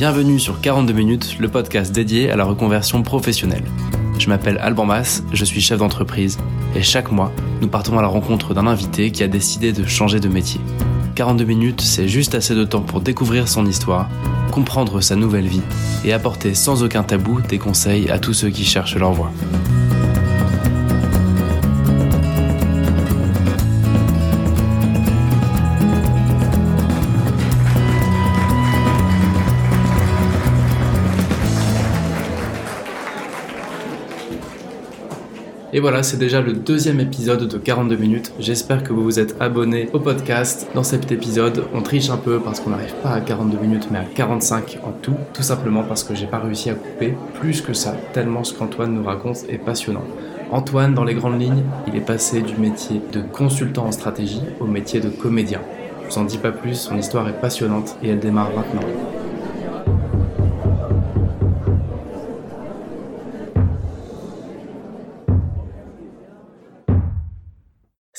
Bienvenue sur 42 minutes, le podcast dédié à la reconversion professionnelle. Je m'appelle Alban Mas, je suis chef d'entreprise et chaque mois, nous partons à la rencontre d'un invité qui a décidé de changer de métier. 42 minutes, c'est juste assez de temps pour découvrir son histoire, comprendre sa nouvelle vie et apporter sans aucun tabou des conseils à tous ceux qui cherchent leur voie. Et voilà, c'est déjà le deuxième épisode de 42 minutes. J'espère que vous vous êtes abonnés au podcast. Dans cet épisode, on triche un peu parce qu'on n'arrive pas à 42 minutes, mais à 45 en tout. Tout simplement parce que j'ai pas réussi à couper plus que ça, tellement ce qu'Antoine nous raconte est passionnant. Antoine, dans les grandes lignes, il est passé du métier de consultant en stratégie au métier de comédien. Je vous en dis pas plus, son histoire est passionnante et elle démarre maintenant.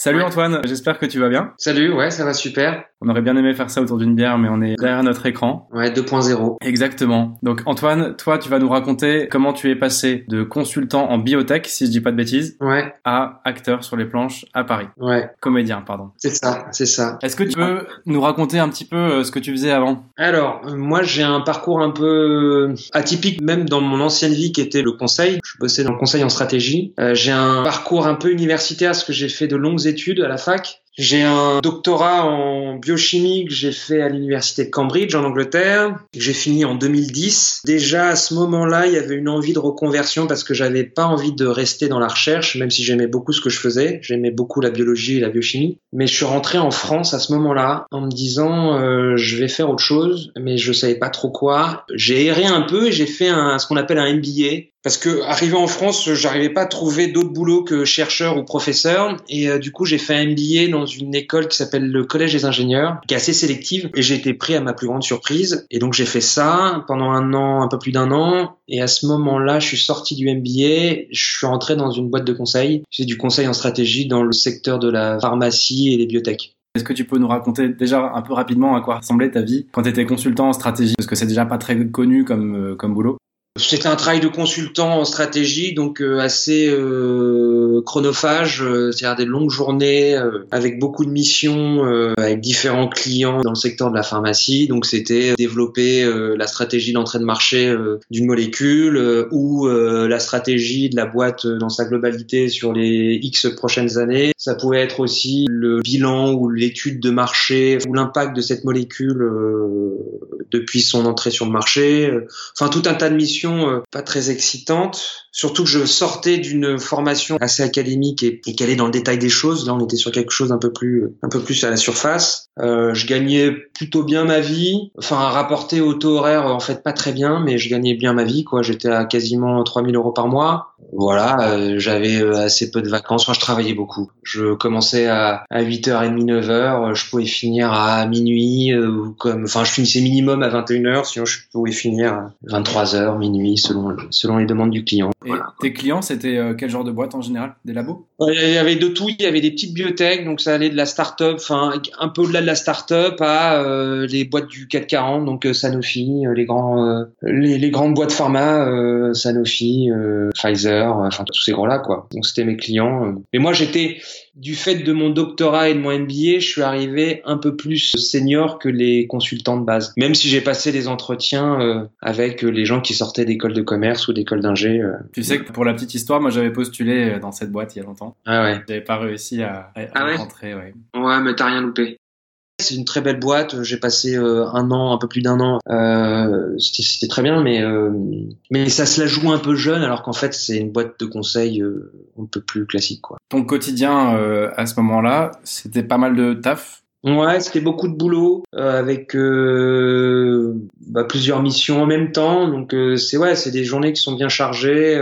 Salut Antoine, j'espère que tu vas bien. Salut, ouais, ça va super. On aurait bien aimé faire ça autour d'une bière, mais on est derrière notre écran. Ouais, 2.0. Exactement. Donc Antoine, toi, tu vas nous raconter comment tu es passé de consultant en biotech, si je dis pas de bêtises, Ouais, à acteur sur les planches à Paris. ouais, Comédien, pardon. c'est ça, c'est ça. Est-ce que tu peux nous raconter un petit peu euh, ce que tu faisais avant? Alors, euh, moi, j'ai un parcours un peu euh, atypique, même dans mon ancienne vie qui était le conseil. Je bossais dans le conseil en stratégie. Euh, j'ai un parcours un peu universitaire, parce que j'ai fait de longues études à la fac. J'ai un doctorat en biochimie que j'ai fait à l'université de Cambridge en Angleterre, que j'ai fini en 2010. Déjà à ce moment-là, il y avait une envie de reconversion parce que j'avais pas envie de rester dans la recherche, même si j'aimais beaucoup ce que je faisais. J'aimais beaucoup la biologie et la biochimie. Mais je suis rentré en France à ce moment-là en me disant euh, je vais faire autre chose, mais je savais pas trop quoi. J'ai erré un peu et j'ai fait ce qu'on appelle un MBA. Parce que arrivé en France, j'arrivais pas à trouver d'autres boulots que chercheur ou professeur, et euh, du coup j'ai fait un MBA dans une école qui s'appelle le Collège des ingénieurs, qui est assez sélective, et j'ai été pris à ma plus grande surprise. Et donc j'ai fait ça pendant un an, un peu plus d'un an, et à ce moment-là, je suis sorti du MBA, je suis rentré dans une boîte de conseil. C'est du conseil en stratégie dans le secteur de la pharmacie et les biotech. Est-ce que tu peux nous raconter déjà un peu rapidement à quoi ressemblait ta vie quand tu étais consultant en stratégie? Parce que c'est déjà pas très connu comme, euh, comme boulot. C'était un travail de consultant en stratégie, donc euh, assez euh, chronophage, euh, c'est-à-dire des longues journées avec beaucoup de missions, euh, avec différents clients dans le secteur de la pharmacie. Donc c'était développer la stratégie d'entrée de marché d'une molécule ou la stratégie de la boîte dans sa globalité sur les X prochaines années. Ça pouvait être aussi le bilan ou l'étude de marché ou l'impact de cette molécule depuis son entrée sur le marché. Enfin, tout un tas de missions euh, pas très excitantes. Surtout que je sortais d'une formation assez académique et, et est dans le détail des choses. Là, on était sur quelque chose d'un peu plus, un peu plus à la surface. Euh, je gagnais plutôt bien ma vie. Enfin, rapporté au taux horaire, en fait, pas très bien, mais je gagnais bien ma vie, quoi. J'étais à quasiment 3000 euros par mois. Voilà, euh, j'avais euh, assez peu de vacances. Enfin, je travaillais beaucoup. Je commençais à, à 8h30, 9h. Je pouvais finir à minuit, euh, ou comme, enfin, je finissais minimum à 21h, sinon je pouvais finir à 23h, minuit, selon, selon les demandes du client. Et tes clients, c'était euh, quel genre de boîte en général? Des labos? Ouais, Il y avait de tout. Il y avait des petites biotech, donc ça allait de la start-up, enfin un peu au-delà de la start-up à euh, les boîtes du 440, donc euh, Sanofi, euh, les grands, euh, les, les grandes boîtes pharma, euh, Sanofi, euh, Pfizer, euh, enfin tous ces grands-là quoi. Donc c'était mes clients. euh. Et moi j'étais du fait de mon doctorat et de mon MBA, je suis arrivé un peu plus senior que les consultants de base. Même si j'ai passé des entretiens euh, avec euh, les gens qui sortaient d'école de commerce ou d'école d'ingé. euh. Tu sais que pour la petite histoire, moi j'avais postulé dans cette boîte il y a longtemps. Ah ouais. J'avais pas réussi à, à Ah ouais? rentrer, ouais. Ouais, mais t'as rien loupé. C'est une très belle boîte. J'ai passé euh, un an, un peu plus d'un an. Euh, C'était très bien, mais euh, mais ça se la joue un peu jeune, alors qu'en fait c'est une boîte de conseil un peu plus classique, quoi. Ton quotidien à ce moment-là, c'était pas mal de taf? Ouais, c'était beaucoup de boulot euh, avec euh, bah, plusieurs missions en même temps. Donc euh, c'est ouais, c'est des journées qui sont bien chargées.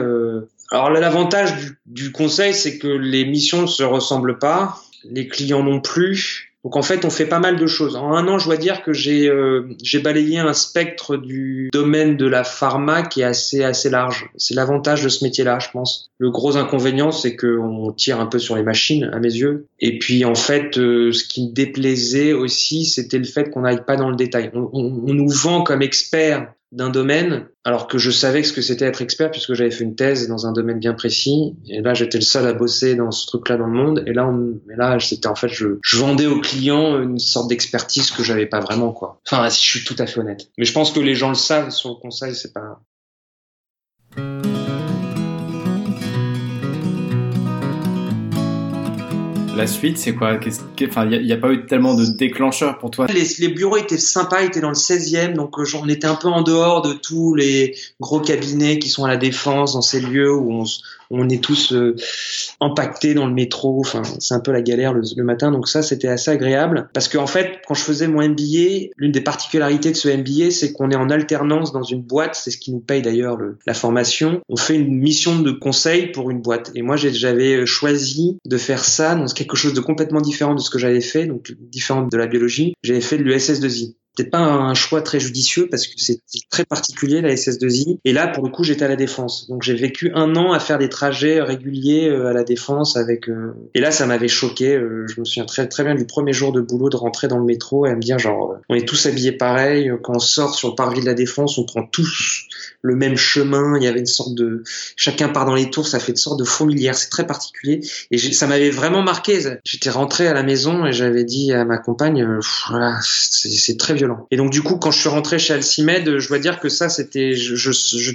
Alors là, l'avantage du, du conseil, c'est que les missions ne se ressemblent pas, les clients non plus. Donc en fait, on fait pas mal de choses. En un an, je dois dire que j'ai euh, j'ai balayé un spectre du domaine de la pharma qui est assez assez large. C'est l'avantage de ce métier-là, je pense. Le gros inconvénient, c'est qu'on tire un peu sur les machines, à mes yeux. Et puis en fait, euh, ce qui me déplaisait aussi, c'était le fait qu'on n'aille pas dans le détail. On, on- on nous vend comme experts d'un domaine, alors que je savais ce que c'était être expert puisque j'avais fait une thèse dans un domaine bien précis. Et là, j'étais le seul à bosser dans ce truc-là dans le monde. Et là, on, là, c'était en fait, je, je vendais aux clients une sorte d'expertise que j'avais pas vraiment, quoi. Enfin, si je suis tout à fait honnête. Mais je pense que les gens le savent sur le conseil, c'est pas. La suite, c'est quoi? Enfin, il n'y a, pas eu tellement de déclencheurs pour toi? Les, bureaux étaient sympas, étaient dans le 16e, donc euh, on était un peu en dehors de tous les gros cabinets qui sont à la défense, dans ces lieux où on, on est tous euh, empaquetés dans le métro. Enfin, c'est un peu la galère le, matin. Donc ça, c'était assez agréable parce qu'en en fait, quand je faisais mon MBA, l'une des particularités de ce MBA, c'est qu'on est en alternance dans une boîte. C'est ce qui nous paye d'ailleurs la formation. On fait une mission de conseil pour une boîte. Et moi, j'avais choisi de faire ça dans quelque chose de complètement différent de ce que j'avais fait, donc différent de la biologie. J'avais fait de l'USS2I c'était pas un choix très judicieux parce que c'est très particulier la SS2I. Et là, pour le coup, j'étais à la défense. Donc j'ai vécu un an à faire des trajets réguliers euh, à la défense avec. Euh, et là, ça m'avait choqué. Euh, je me souviens très très bien du premier jour de boulot de rentrer dans le métro et à me dire genre, on est tous habillés pareil. Quand on sort sur le parvis de la défense, on prend tous le même chemin. Il y avait une sorte de, chacun part dans les tours. Ça fait une sorte de fourmilière. C'est très particulier. Et ça m'avait vraiment marqué. J'étais rentré à la maison et j'avais dit à ma compagne, voilà, c'est très violent et donc du coup, quand je suis rentré chez Alcimed, je dois dire que ça, c'était, je, je,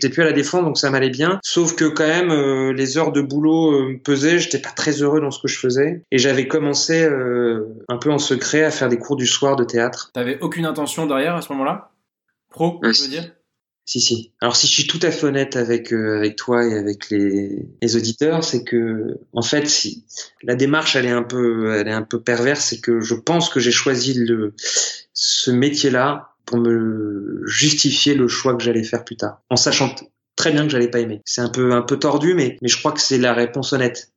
plus à la défense, donc ça m'allait bien. Sauf que quand même, euh, les heures de boulot euh, me pesaient. J'étais pas très heureux dans ce que je faisais. Et j'avais commencé euh, un peu en secret à faire des cours du soir de théâtre. T'avais aucune intention derrière à ce moment-là? Pro, je veux dire? Si, si. Alors, si je suis tout à fait honnête avec avec toi et avec les, les auditeurs, c'est que en fait, si la démarche elle est un peu elle est un peu perverse, c'est que je pense que j'ai choisi le ce métier-là pour me justifier le choix que j'allais faire plus tard, en sachant très bien que j'allais pas aimer. C'est un peu un peu tordu, mais mais je crois que c'est la réponse honnête.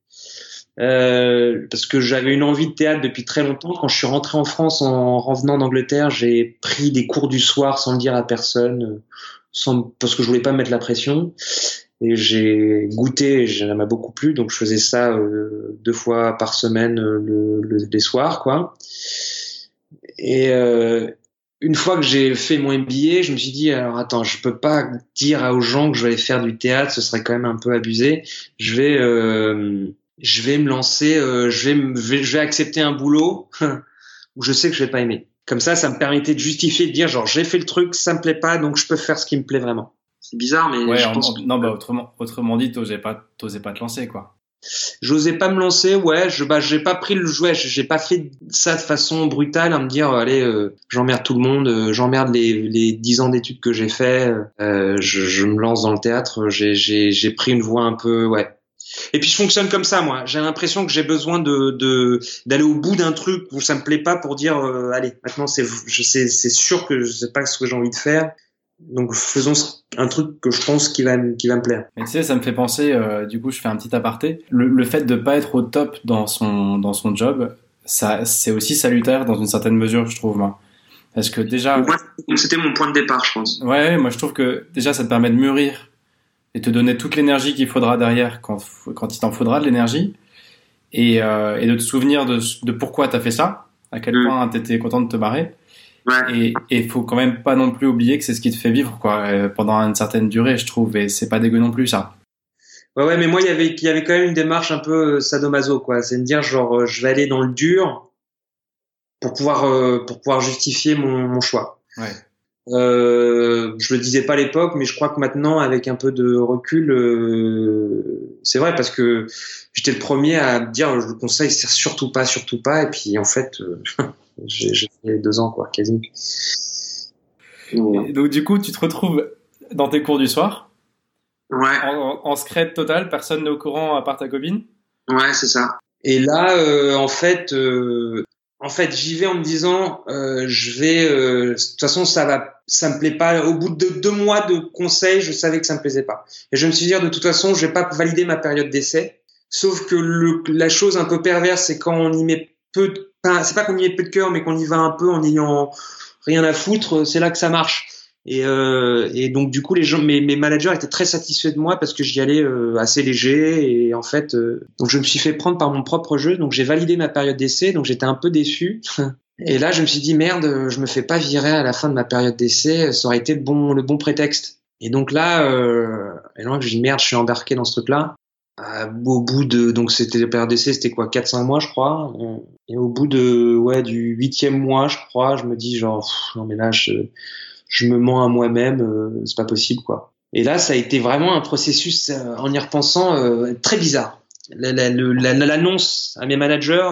Euh, parce que j'avais une envie de théâtre depuis très longtemps. Quand je suis rentré en France en revenant d'Angleterre, j'ai pris des cours du soir sans le dire à personne, sans, parce que je voulais pas mettre la pression. Et j'ai goûté, ça m'a beaucoup plu, donc je faisais ça euh, deux fois par semaine euh, le, le, les soirs, quoi. Et euh, une fois que j'ai fait mon MBA, je me suis dit alors attends, je peux pas dire aux gens que je vais aller faire du théâtre, ce serait quand même un peu abusé. Je vais euh, je vais me lancer, euh, je, vais, je vais accepter un boulot où je sais que je vais pas aimer. Comme ça, ça me permettait de justifier, de dire genre j'ai fait le truc, ça me plaît pas, donc je peux faire ce qui me plaît vraiment. C'est bizarre, mais je pense non, bah autrement, autrement dit, t'osais pas, t'osais pas te lancer quoi. J'osais pas me lancer, ouais, je bah j'ai pas pris le jouet, j'ai pas fait ça de façon brutale à me dire allez euh, j'emmerde tout le monde, euh, j'emmerde les les dix ans d'études que j'ai fait, euh, je, je, me lance dans le théâtre, j'ai j'ai j'ai pris une voie un peu ouais. Et puis je fonctionne comme ça moi, j'ai l'impression que j'ai besoin de de d'aller au bout d'un truc où ça me plaît pas pour dire allez maintenant c'est je sais c'est sûr que je sais pas ce que j'ai envie de faire donc faisons un truc que je pense qui va, qui va me plaire. tu sais, ça me fait penser, euh, du coup je fais un petit aparté, le, le, fait de pas être au top dans son, dans son job, ça, c'est aussi salutaire dans une certaine mesure, je trouve, moi. Parce que déjà... c'était mon point de départ, je pense. Ouais, moi je trouve que déjà ça te permet de mûrir et te donner toute l'énergie qu'il faudra derrière quand, quand il t'en faudra de l'énergie et, euh, et de te souvenir de, de pourquoi t'as fait ça, à quel mm. point t'étais content de te barrer et il faut quand même pas non plus oublier que c'est ce qui te fait vivre quoi euh, pendant une certaine durée, je trouve. Et c'est pas dégueu non plus ça. Ouais, ouais, mais moi, il y avait, il y avait quand même une démarche un peu euh, sadomaso, quoi. C'est de dire, genre, euh, je vais aller dans le dur pour pouvoir, pour pouvoir justifier mon, mon choix. Ouais. Euh, je le disais pas à l'époque, mais je crois que maintenant, avec un peu de recul, euh, c'est vrai parce que j'étais le premier à dire le conseil sert surtout pas, surtout pas, et puis en fait, J'ai fait deux ans, quoi, quasi. donc, du coup, tu te retrouves dans tes cours du soir? Ouais. En, en secret total, personne n'est au courant à part ta copine? Ouais, c'est ça. Et là, euh, en fait, euh, en fait, j'y vais en me disant, euh, je vais, euh, de toute façon, ça va, ça me plaît pas. Au bout de deux mois de conseils, je savais que ça me plaisait pas. Et je me suis dit, de toute façon, je vais pas valider ma période d'essai. Sauf que le, la chose un peu perverse, c'est quand on y met peu de c'est pas qu'on y ait peu de cœur, mais qu'on y va un peu en ayant rien à foutre, c'est là que ça marche. Et, euh, et donc du coup, les gens, mes, mes, managers étaient très satisfaits de moi parce que j'y allais euh, assez léger et en fait, euh, donc je me suis fait prendre par mon propre jeu. Donc j'ai validé ma période d'essai, donc j'étais un peu déçu. Et là, je me suis dit merde, je me fais pas virer à la fin de ma période d'essai, ça aurait été le bon, le bon prétexte. Et donc là, euh, et là, je dis merde, je suis embarqué dans ce truc-là. Euh, au bout de donc c'était la période d'essai, c'était quoi 4-5 mois, je crois. Et au bout de ouais du huitième mois, je crois, je me dis genre non mais là je, je me mens à moi-même, euh, c'est pas possible quoi. Et là, ça a été vraiment un processus euh, en y repensant euh, très bizarre. L'annonce à mes managers,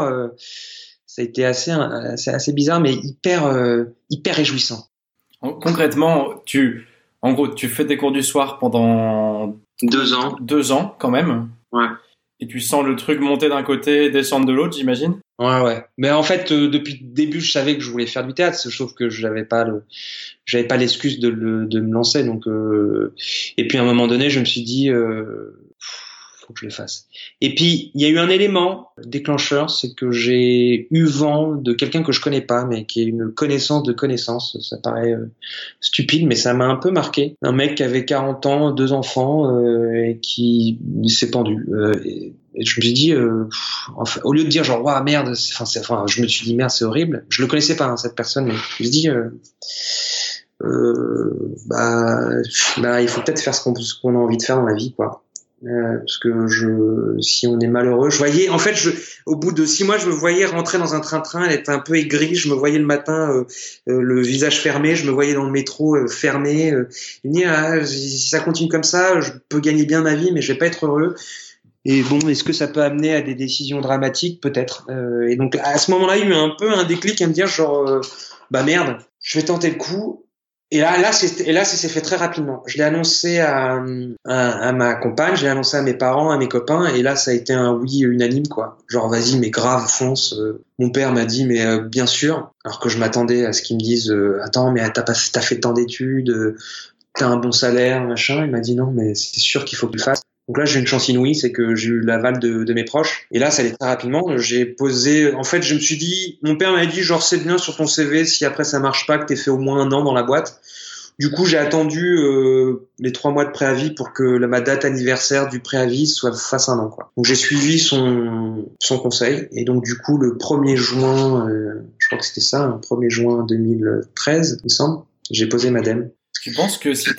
ça a été assez, assez, assez bizarre, mais hyper, hyper réjouissant. Concrètement, tu, en gros, tu fais des cours du soir pendant deux ans. Deux ans, quand même. Ouais. Et tu sens le truc monter d'un côté, descendre de l'autre, j'imagine. Ouais, ouais. Mais en fait, euh, depuis le début, je savais que je voulais faire du théâtre, sauf que j'avais pas le, j'avais pas l'excuse de, de me lancer. Donc, euh... et puis à un moment donné, je me suis dit, euh, faut que je le fasse. Et puis il y a eu un élément déclencheur, c'est que j'ai eu vent de quelqu'un que je connais pas, mais qui est une connaissance de connaissance. Ça paraît euh, stupide, mais ça m'a un peu marqué. Un mec qui avait 40 ans, deux enfants, euh, et qui s'est pendu. Euh, et, je me suis dit, enfin, au lieu de dire genre waouh merde, enfin, enfin, je me suis dit merde, c'est horrible. Je le connaissais pas hein, cette personne, mais je me suis dit. bah, bah, il faut peut-être faire ce qu'on a envie de faire dans la vie, quoi. Euh, parce que je, si on est malheureux, je voyais, en fait, je, au bout de six mois, je me voyais rentrer dans un train-train, elle était un peu aigrie, je me voyais le matin, euh, euh, le visage fermé, je me voyais dans le métro fermé. il me ah, si ça continue comme ça, je peux gagner bien ma vie, mais je vais pas être heureux. Et bon, est-ce que ça peut amener à des décisions dramatiques? Peut-être. et donc, à ce moment-là, il y a eu un peu un déclic à me dire, genre, bah merde, je vais tenter le coup. Et là, là, et là, ça s'est fait très rapidement. Je l'ai annoncé à, ma compagne, j'ai annoncé à mes parents, à mes copains, et là, ça a été un oui unanime, quoi. Genre, vas-y, mais grave, fonce. Euh. Mon père m'a dit, mais euh, bien sûr, alors que je m'attendais à ce qu'ils me disent, euh, attends, mais t'as pas, t'as fait tant d'études, t'as un bon salaire, machin. Il m'a dit non, mais c'est sûr qu'il faut que tu le. Donc là, j'ai une chance inouïe, c'est que j'ai eu l'aval de, de, mes proches. Et là, ça allait très rapidement. J'ai posé, en fait, je me suis dit, mon père m'a dit, genre, c'est bien sur ton CV, si après ça marche pas, que t'aies fait au moins un an dans la boîte. Du coup, j'ai attendu euh, les trois mois de préavis pour que la, ma date anniversaire du préavis soit face un an. Quoi. Donc j'ai suivi son, son conseil et donc du coup le 1er juin, euh, je crois que c'était ça, le 1er juin 2013, il me semble, j'ai posé ma dème. Tu penses que si,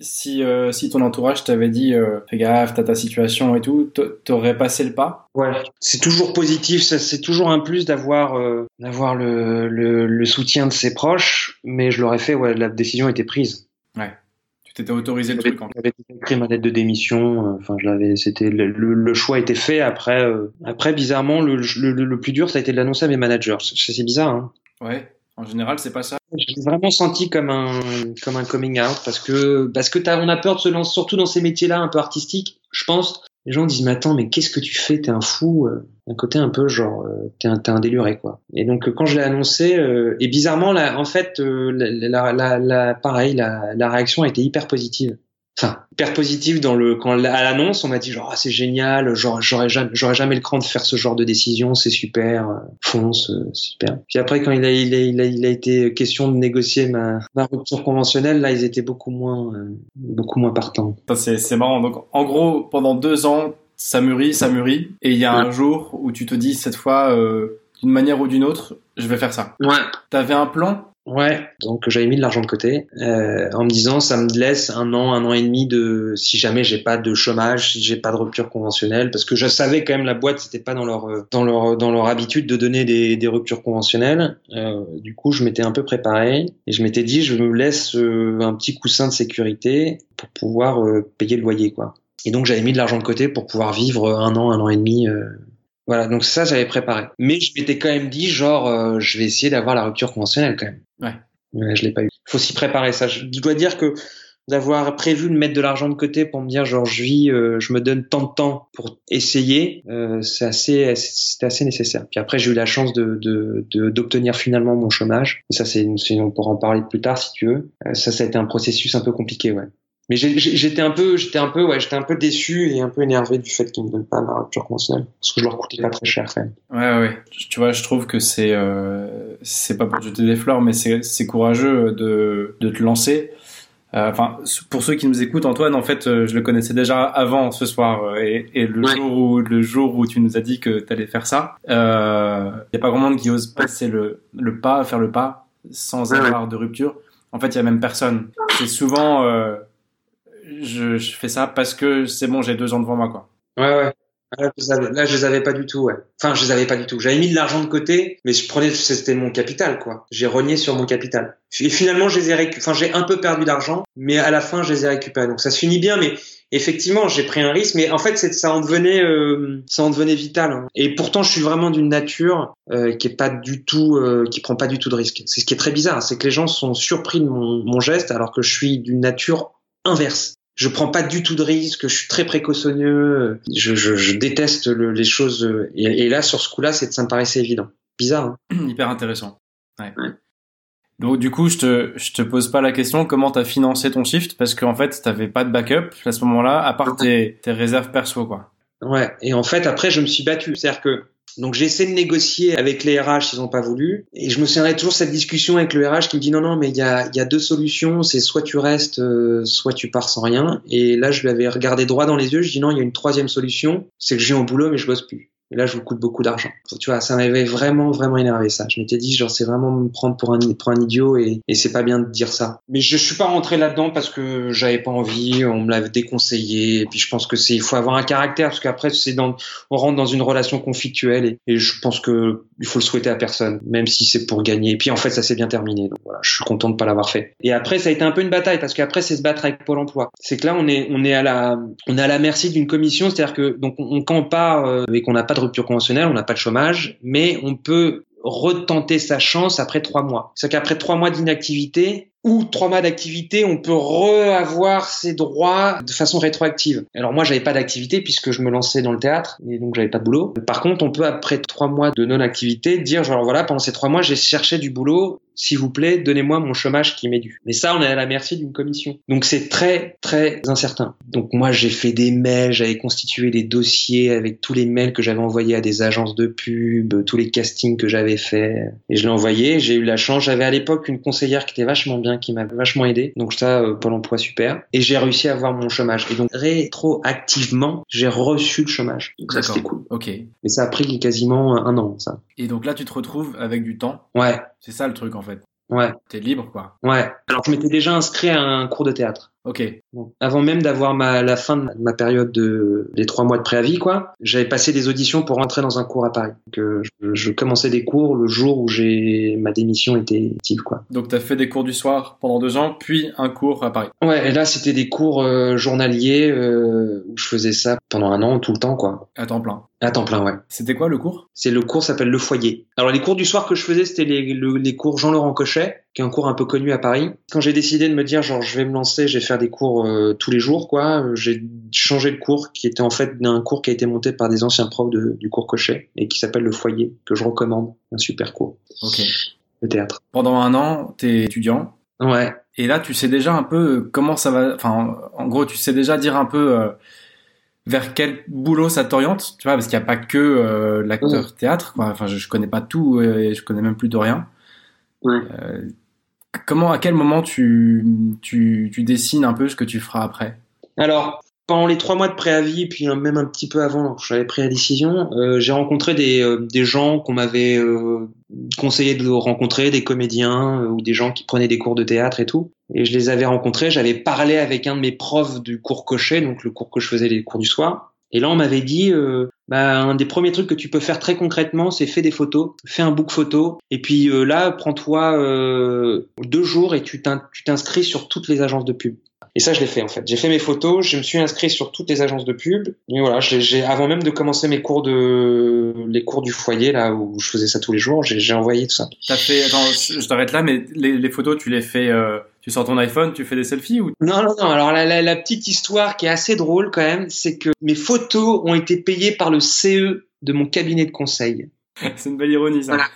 si, euh, si ton entourage t'avait dit euh, fais gaffe, t'as ta situation et tout, t'aurais passé le pas? Ouais, c'est toujours positif, c'est toujours un plus d'avoir euh, d'avoir le, le, le, soutien de ses proches, mais je l'aurais fait, ouais, la décision était prise. Ouais. Tu t'étais autorisé le truc. J'avais écrit ma lettre de démission. Enfin, je l'avais. C'était le, le, choix était fait. Après, après, bizarrement, le, le, plus dur, ça a été de l'annoncer à mes managers. C'est bizarre. Hein. Ouais. En général, c'est pas ça. Je l'ai vraiment senti comme un comme un coming out parce que parce que t'as on a peur de se lancer surtout dans ces métiers-là un peu artistiques. Je pense les gens disent mais attends mais qu'est-ce que tu fais? T'es un fou. Euh, d'un côté un peu genre euh, t'es un un déluré quoi. Et donc quand je l'ai annoncé euh, et bizarrement là en fait euh, la, la, la, pareil la, la réaction a été hyper positive enfin hyper positif dans le quand à l'annonce on m'a dit genre ah, c'est génial genre j'aurais jamais j'aurais jamais le cran de faire ce genre de décision c'est super euh, fonce euh, super. Puis après quand il a, il a, il a il a été question de négocier ma, ma rupture conventionnelle là ils étaient beaucoup moins euh, beaucoup moins partants. C'est c'est marrant. Donc en gros pendant deux ans ça mûrit ça mûrit et il y a un jour où tu te dis cette fois d'une manière ou d'une autre je vais faire ça. Ouais. T'avais un plan? Ouais, donc j'avais mis de l'argent de côté euh, en me disant ça me laisse un an, un an et demi de si jamais j'ai pas de chômage, si j'ai pas de rupture conventionnelle, parce que je savais quand même la boîte c'était pas dans leur dans leur dans leur habitude de donner des, des ruptures conventionnelles. Euh, du coup, je m'étais un peu préparé et je m'étais dit je me laisse euh, un petit coussin de sécurité pour pouvoir euh, payer le loyer quoi. Et donc j'avais mis de l'argent de côté pour pouvoir vivre un an, un an et demi euh, voilà, donc ça, j'avais préparé. Mais je m'étais quand même dit, genre, euh, je vais essayer d'avoir la rupture conventionnelle quand même. Ouais. Mais je l'ai pas eu. Faut s'y préparer, ça. Je dois dire que d'avoir prévu de mettre de l'argent de côté pour me dire, genre, je vis, euh, je me donne tant de temps pour essayer, euh, c'est assez, c'était assez nécessaire. Puis après, j'ai eu la chance de, de, d'obtenir finalement mon chômage. Et ça, c'est, on pourra en parler plus tard si tu veux. ça, ça a été un processus un peu compliqué, ouais. Mais j'étais un peu, j'étais un peu, ouais, j'étais un peu déçu et un peu énervé du fait qu'ils me donnent pas ma rupture conventionnelle parce que je leur coûtais pas très cher quand même. Ouais, ouais. Tu vois, je trouve que c'est, euh, c'est pas pour jeter des fleurs, mais c'est, c'est courageux de, de te lancer. enfin, pour ceux qui nous écoutent, Antoine, en fait, je le connaissais déjà avant ce soir et, le jour où le jour où tu nous as dit que tu allais faire ça, il n'y a pas grand monde qui ose passer le, le pas, faire le pas sans avoir de rupture. En fait, il y a même personne. C'est souvent je, je, fais ça parce que c'est bon, j'ai deux ans devant moi, quoi. Ouais, ouais. Là je, les avais pas du tout, ouais. Enfin, je les avais pas du tout. J'avais mis de l'argent de côté, mais je prenais, c'était mon capital, quoi. J'ai renié sur mon capital. Et finalement, je les ai enfin, j'ai un peu perdu d'argent, mais à la fin, je les ai récupérés. Donc, ça se finit bien, mais effectivement, j'ai pris un risque, mais en fait, ça en devenait, euh, ça en devenait vital. Hein. Et pourtant, je suis vraiment d'une nature euh, qui est pas du tout, euh, qui prend pas du tout de risque. C'est ce qui est très bizarre, c'est que les gens sont surpris de mon, mon geste, alors que je suis d'une nature inverse je prends pas du tout de risques, je suis très précautionneux, je, je, je déteste le, les choses. Et, et, là, sur ce coup-là, ça me paraissait évident. Bizarre. Hein Hyper intéressant. Ouais. ouais. Donc du coup, je te, je te pose pas la question comment tu as financé ton shift? Parce qu'en fait, t'avais pas de backup à ce moment-là, à part tes, tes réserves perso, quoi. Ouais. Et en fait, après, je me suis battu. C'est-à-dire que donc j'ai essayé de négocier avec les RH s'ils n'ont pas voulu. Et je me souviendrai toujours cette discussion avec le RH qui me dit non, non, mais il y a, y a deux solutions, c'est soit tu restes, euh, soit tu pars sans rien. Et là, je lui avais regardé droit dans les yeux, je dis non, il y a une troisième solution, c'est que j'ai un boulot mais je bosse plus. Et là, je vous coûte beaucoup d'argent. Tu vois, ça m'avait vraiment, vraiment énervé ça. Je m'étais dit, genre, c'est vraiment me prendre pour un, pour un idiot et, et c'est pas bien de dire ça. Mais je suis pas rentré là-dedans parce que j'avais pas envie, on me l'avait déconseillé. Et puis je pense que c'est, il faut avoir un caractère parce qu'après, c'est dans, on rentre dans une relation conflictuelle et, et je pense que il faut le souhaiter à personne, même si c'est pour gagner. Et puis en fait, ça s'est bien terminé. Donc voilà, je suis content de pas l'avoir fait. Et après, ça a été un peu une bataille parce qu'après, c'est se battre avec Pôle Emploi. C'est que là, on est, on est à la, on est à la merci d'une commission, c'est-à-dire que donc on, quand on part euh, et qu'on n'a pas de rupture conventionnelle, on n'a pas de chômage, mais on peut retenter sa chance après trois mois. C'est-à-dire qu'après trois mois d'inactivité, ou trois mois d'activité, on peut reavoir ses droits de façon rétroactive. Alors moi, j'avais pas d'activité puisque je me lançais dans le théâtre et donc j'avais pas de boulot. Par contre, on peut après trois mois de non-activité dire genre voilà, pendant ces trois mois, j'ai cherché du boulot. S'il vous plaît, donnez-moi mon chômage qui m'est dû. Mais ça, on est à la merci d'une commission. Donc c'est très très incertain. Donc moi, j'ai fait des mails, j'avais constitué des dossiers avec tous les mails que j'avais envoyés à des agences de pub, tous les castings que j'avais fait et je l'ai envoyé. J'ai eu la chance. J'avais à l'époque une conseillère qui était vachement bien qui m'a vachement aidé. Donc ça, euh, Pôle emploi super. Et j'ai réussi à avoir mon chômage. Et donc rétroactivement, j'ai reçu le chômage. Donc ça, c'était cool. Ok. Et ça a pris quasiment un an, ça. Et donc là, tu te retrouves avec du temps. Ouais. C'est ça le truc, en fait. Ouais. T'es libre, quoi. Ouais. Alors, je m'étais déjà inscrit à un cours de théâtre. Ok. avant même d'avoir ma, la fin de ma période de, des trois mois de préavis, quoi, j'avais passé des auditions pour rentrer dans un cours à Paris. Que je, je, commençais des cours le jour où j'ai ma démission était active, quoi. Donc, t'as fait des cours du soir pendant deux ans, puis un cours à Paris. Ouais, et là, c'était des cours euh, journaliers euh, où je faisais ça pendant un an, tout le temps, quoi. À temps plein. À temps plein, ouais. C'était quoi le cours? C'est le cours s'appelle le foyer. Alors les cours du soir que je faisais, c'était les, les cours Jean-Laurent Cochet, qui est un cours un peu connu à Paris. Quand j'ai décidé de me dire genre je vais me lancer, je vais faire des cours euh, tous les jours, quoi, j'ai changé de cours qui était en fait un cours qui a été monté par des anciens profs de, du cours Cochet et qui s'appelle le foyer, que je recommande, un super cours. Ok. Le théâtre. Pendant un an, t'es étudiant. Ouais. Et là, tu sais déjà un peu comment ça va. Enfin, en gros, tu sais déjà dire un peu. Euh vers quel boulot ça t'oriente tu vois parce qu'il n'y a pas que euh, l'acteur théâtre quoi. enfin je, je, connais pas tout et je connais même plus de rien ouais. euh, comment à quel moment tu, tu tu dessines un peu ce que tu feras après? Alors pendant les trois mois de préavis, puis même un petit peu avant, j'avais pris la décision, euh, j'ai rencontré des, euh, des gens qu'on m'avait euh, conseillé de rencontrer, des comédiens ou des gens qui prenaient des cours de théâtre et tout. Et je les avais rencontrés, j'avais parlé avec un de mes profs du cours Cochet, donc le cours que je faisais les cours du soir. Et là, on m'avait dit, euh, bah, un des premiers trucs que tu peux faire très concrètement, c'est faire des photos, fais un book photo, et puis euh, là, prends-toi euh, deux jours et tu t'inscris sur toutes les agences de pub. Et ça, je l'ai fait en fait. J'ai fait mes photos, je me suis inscrit sur toutes les agences de pub. Et voilà, j'ai avant même de commencer mes cours de les cours du foyer là où je faisais ça tous les jours, j'ai envoyé tout ça. T'as fait attends, je t'arrête là, mais les, les, photos, tu les fais, euh, tu sors ton iPhone, tu fais des selfies ou? Non non non. Alors la, la, la petite histoire qui est assez drôle quand même, c'est que mes photos ont été payées par le CE de mon cabinet de conseil. c'est une belle ironie ça. Voilà.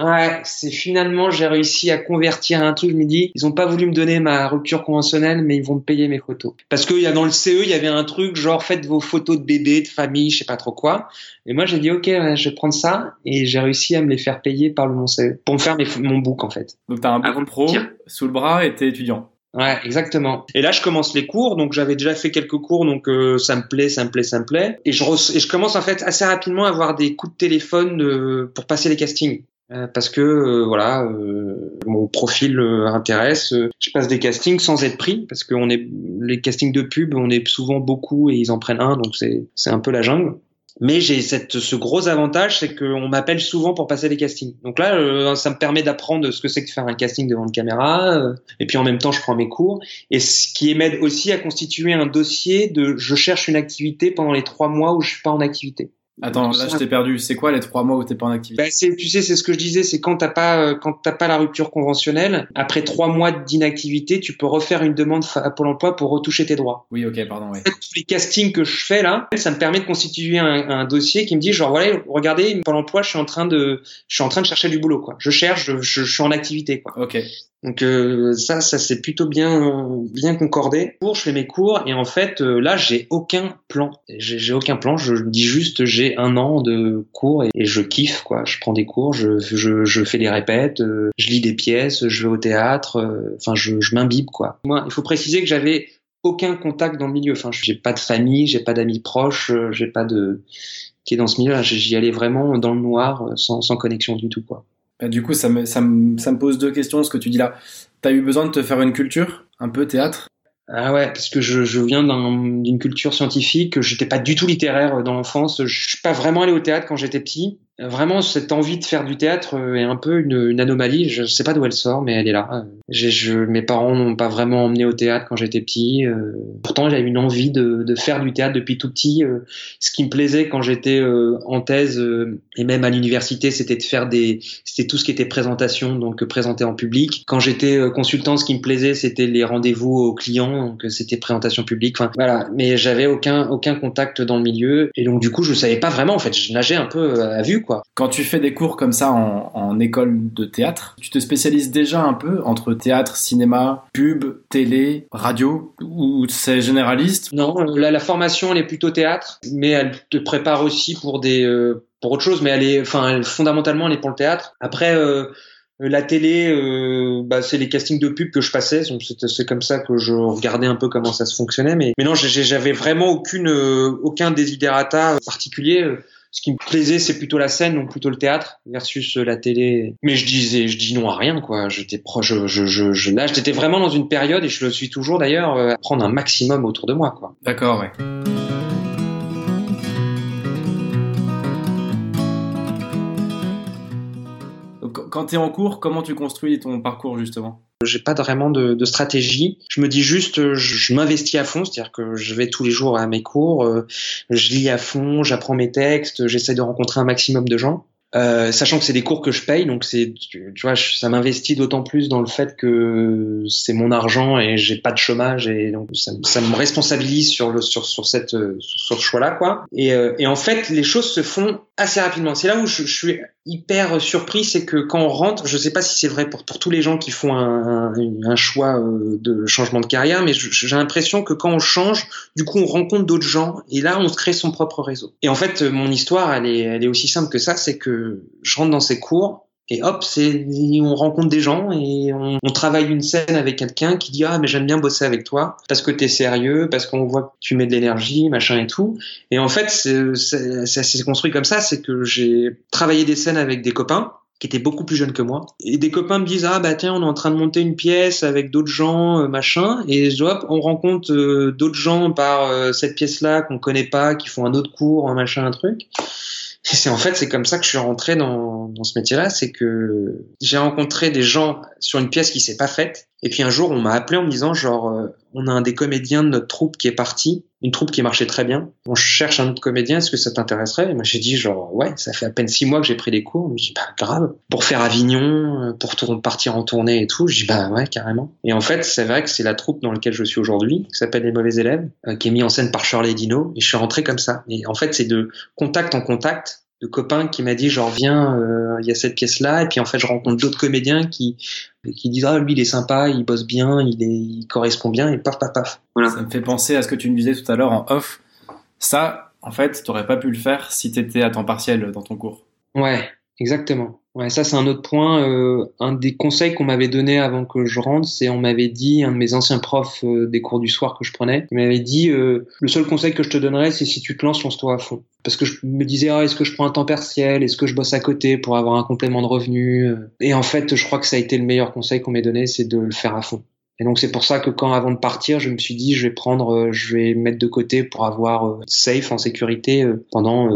Ouais, c'est finalement j'ai réussi à convertir un truc. Je me dis, ils ont pas voulu me donner ma rupture conventionnelle, mais ils vont me payer mes photos. Parce qu'il y a dans le CE, il y avait un truc genre faites vos photos de bébé, de famille, je sais pas trop quoi. Et moi j'ai dit ok, je vais prendre ça et j'ai réussi à me les faire payer par le mon CE pour me faire mes, mon book en fait. Donc t'as un book pro sous le bras et t'es étudiant. Ouais, exactement. Et là, je commence les cours, donc j'avais déjà fait quelques cours, donc euh, ça me plaît, ça me plaît, ça me plaît. Et je, et je commence en fait assez rapidement à avoir des coups de téléphone euh, pour passer les castings. Euh, parce que voilà, mon profil intéresse. je passe des castings sans être pris, parce que on est les castings de pub, on est souvent beaucoup et ils en prennent un, donc c'est c'est un peu la jungle. Mais j'ai cette, ce gros avantage, c'est qu'on m'appelle souvent pour passer les castings. Donc là, euh, ça me permet d'apprendre ce que c'est que faire un casting devant une caméra. Euh, et puis en même temps, je prends mes cours. Et ce qui m'aide aussi à constituer un dossier de je cherche une activité pendant les trois mois où je suis pas en activité. Attends, là je t'ai perdu. C'est quoi les trois mois où t'es pas en activité bah, Tu sais, c'est ce que je disais, c'est quand t'as pas euh, quand t'as pas la rupture conventionnelle, après trois mois d'inactivité, tu peux refaire une demande à Pôle Emploi pour retoucher tes droits. Oui, ok, pardon. Oui. Tous les castings que je fais là, ça me permet de constituer un, un dossier qui me dit genre voilà, regardez, Pôle Emploi, je suis en train de je suis en train de chercher du boulot quoi. Je cherche, je, je, je suis en activité quoi. Ok. Donc euh, ça, ça c'est plutôt bien concordé. Pour je fais mes cours et en fait euh, là j'ai aucun plan. J'ai aucun plan. Je dis juste j'ai un an de cours et, je kiffe quoi. Je prends des cours, je fais des répètes, euh, je lis des pièces, je vais au théâtre. Enfin je, je m'imbibe quoi. Moi il faut préciser que j'avais aucun contact dans le milieu. Enfin j'ai pas de famille, j'ai pas d'amis proches, j'ai pas de qui est dans ce milieu. J'y allais vraiment dans le noir sans, sans connexion du tout quoi. Du coup, ça me, ça, me, ça me pose deux questions, ce que tu dis là. T'as eu besoin de te faire une culture, un peu théâtre? Ah ouais, parce que je, je viens d'une culture scientifique, j'étais pas du tout littéraire dans l'enfance, je suis pas vraiment allé au théâtre quand j'étais petit, Vraiment, cette envie de faire du théâtre euh, est un peu une, une anomalie. Je sais pas d'où elle sort, mais elle est là. Je, mes parents m'ont pas vraiment emmené au théâtre quand j'étais petit. Euh, pourtant, j'avais une envie de, de, faire du théâtre depuis tout petit. Euh, ce qui me plaisait quand j'étais en thèse et même à l'université, c'était de faire des, c'était tout ce qui était présentation, donc présenter en public. Quand j'étais consultant, ce qui me plaisait, c'était les rendez-vous aux clients, donc c'était présentation publique. Enfin, voilà. Mais j'avais aucun aucun contact dans le milieu et donc du coup, je savais pas vraiment. En fait, je nageais un peu à vue. Quand tu fais des cours comme ça en, école de théâtre, tu te spécialises déjà un peu entre théâtre, cinéma, pub, télé, radio, ou c'est généraliste? Non, la, la formation elle est plutôt théâtre, mais elle te prépare aussi pour des euh, pour autre chose, mais elle est, enfin, fondamentalement elle est pour le théâtre. Après. Euh, la télé, euh, bah, c'est les castings de pub que je passais. C'est comme ça que je regardais un peu comment ça se fonctionnait. Mais, mais non, j'avais vraiment aucune, aucun desiderata particulier ce qui me plaisait, c'est plutôt la scène, donc plutôt le théâtre versus euh, la télé. Mais je disais, je dis non à rien, quoi. J'étais proche, je, je, là, j'étais vraiment dans une période et je le suis toujours d'ailleurs, euh, à prendre un maximum autour de moi, quoi. D'accord, ouais. Quand tu es en cours, comment tu construis ton parcours justement? J'ai pas vraiment de, stratégie. Je me dis juste, je, m'investis à fond, c'est-à-dire que je vais tous les jours à mes cours, euh, je lis à fond, j'apprends mes textes, j'essaie de rencontrer un maximum de gens. Euh, sachant que c'est des cours que je paye, donc c'est, tu, vois, ça m'investit d'autant plus dans le fait que c'est mon argent et j'ai pas de chômage et donc ça, me responsabilise sur le sur sur cette sur, ce choix-là quoi. Et, euh, et en fait, les choses se font assez rapidement. C'est là où je suis hyper surpris, c'est que quand on rentre, je sais pas si c'est vrai pour tous les gens qui font un, choix euh, de changement de carrière, mais j'ai l'impression que quand on change, du coup, on rencontre d'autres gens et là, on se crée son propre réseau. Et en fait, mon histoire, elle est aussi simple que ça, c'est que je rentre dans ces cours et hop, c'est on rencontre des gens et on, travaille une scène avec quelqu'un qui dit ah mais j'aime bien bosser avec toi parce que t'es sérieux, parce qu'on voit que tu mets de l'énergie, machin et tout. Et en fait, ça s'est construit comme ça, c'est que j'ai travaillé des scènes avec des copains qui étaient beaucoup plus jeunes que moi. Et des copains me disent ah bah tiens on est en train de monter une pièce avec d'autres gens euh, machin et hop on rencontre euh, d'autres gens par euh, cette pièce là qu'on connaît pas qui font un autre cours un machin un truc c'est en fait c'est comme ça que je suis rentré dans, dans ce métier-là, c'est que j'ai rencontré des gens sur une pièce qui s'est pas faite, et puis un jour on m'a appelé en me disant genre euh, on a un des comédiens de notre troupe qui est parti, une troupe qui marchait très bien, on cherche un autre comédien, est-ce que ça t'intéresserait? Et moi j'ai dit genre ouais, ça fait à peine six mois que j'ai pris des cours, je dis bah grave, pour faire Avignon, euh, pour partir en tournée et tout, je dis bah ouais carrément. Et en fait c'est vrai que c'est la troupe dans laquelle je suis aujourd'hui, qui s'appelle Les Mauvais Élèves, euh, qui est mis en scène par Shirley Dino, et je suis rentré comme ça. Et en fait c'est de contact en contact de copains qui m'a dit genre viens euh, il y a cette pièce là et puis en fait je rencontre d'autres comédiens qui qui disent ah lui il est sympa il bosse bien il est il correspond bien et paf paf paf. Voilà. Ça me fait penser à ce que tu me disais tout à l'heure en off. Ça en fait t'aurais pas pu le faire si t'étais à temps partiel dans ton cours. Ouais exactement Ouais, ça c'est un autre point. Euh, un des conseils qu'on m'avait donné avant que je rentre, c'est on m'avait dit, un de mes anciens profs euh, des cours du soir que je prenais, il m'avait dit euh, le seul conseil que je te donnerais, c'est si tu te lances, lance-toi à fond. Parce que je me disais, ah, est-ce que je prends un temps partiel, est-ce que je bosse à côté pour avoir un complément de revenu? Et en fait, je crois que ça a été le meilleur conseil qu'on m'ait donné, c'est de le faire à fond. Et donc c'est pour ça que quand avant de partir, je me suis dit je vais prendre, euh, je vais mettre de côté pour avoir euh, safe en sécurité euh, pendant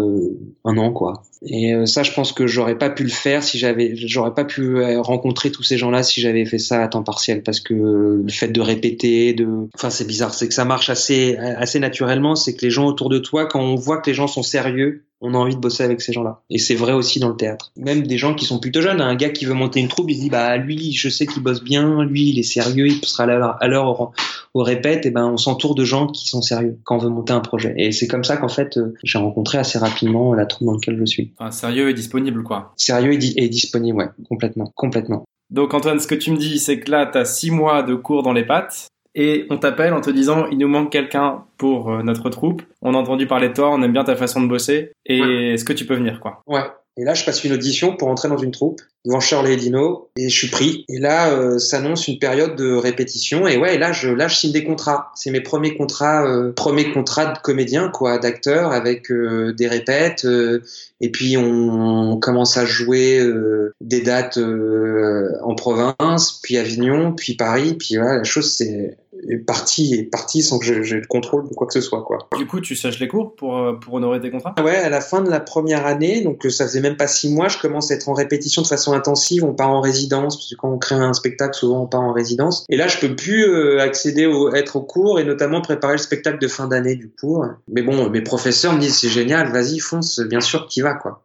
un an quoi. Et ça, je pense que j'aurais pas pu le faire si j'avais, j'aurais pas pu rencontrer tous ces gens-là si j'avais fait ça à temps partiel, parce que le fait de répéter, de, enfin c'est bizarre, c'est que ça marche assez assez naturellement, c'est que les gens autour de toi, quand on voit que les gens sont sérieux, on a envie de bosser avec ces gens-là. Et c'est vrai aussi dans le théâtre. Même des gens qui sont plutôt jeunes, un gars qui veut monter une troupe, il se dit bah lui, je sais qu'il bosse bien, lui, il est sérieux, il sera à l'heure au, au répète, et ben on s'entoure de gens qui sont sérieux quand on veut monter un projet. Et c'est comme ça qu'en fait euh, j'ai rencontré assez rapidement la troupe dans laquelle je suis. sérieux et disponible quoi. Sérieux et, disponible, ouais, complètement, complètement. Donc Antoine, ce que tu me dis, c'est que là, tu as six mois de cours dans les pattes et on t'appelle en te disant il nous manque quelqu'un pour euh, notre troupe. On a entendu parler de toi, on aime bien ta façon de bosser et est-ce que tu peux venir quoi? Ouais. Et là, je passe une audition pour entrer dans une troupe devant Shirley et Dino et je suis pris. Et là, euh, s'annonce une période de répétition et ouais, là, je là, je signe des contrats. C'est mes premiers contrats, euh, premiers contrats de comédien quoi, d'acteur avec euh, des répètes. et puis on, commence à jouer des dates en province, puis Avignon, puis Paris. Puis voilà, la chose c'est est parti est parti sans que j'ai le contrôle de quoi que ce soit quoi. Du coup, tu saches les cours pour euh, pour honorer tes contrats? Ouais, à la fin de la première année, donc euh, ça faisait même pas six mois, je commence à être en répétition de façon intensive. On part en résidence parce que quand on crée un spectacle, souvent on part en résidence. Et là, je peux plus euh, accéder au être au cours et notamment préparer le spectacle de fin d'année du cours. Mais bon, mes professeurs me disent c'est génial, vas-y fonce, bien sûr qu'il va quoi.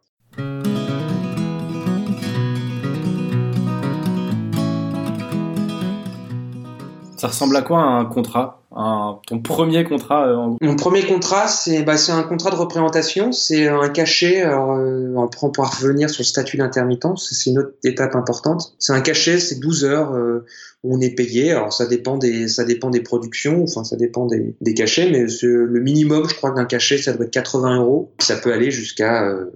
Ça ressemble à quoi un contrat un, Ton premier contrat euh, Mon premier contrat, c'est bah, un contrat de représentation, c'est un cachet. Alors, euh, on pourra revenir sur le statut d'intermittence, c'est une autre étape importante. C'est un cachet, c'est 12 heures euh, où on est payé. Alors ça dépend des ça dépend des productions, enfin ça dépend des, des cachets, mais le minimum, je crois, d'un cachet, ça doit être 80 euros. Ça peut aller jusqu'à euh,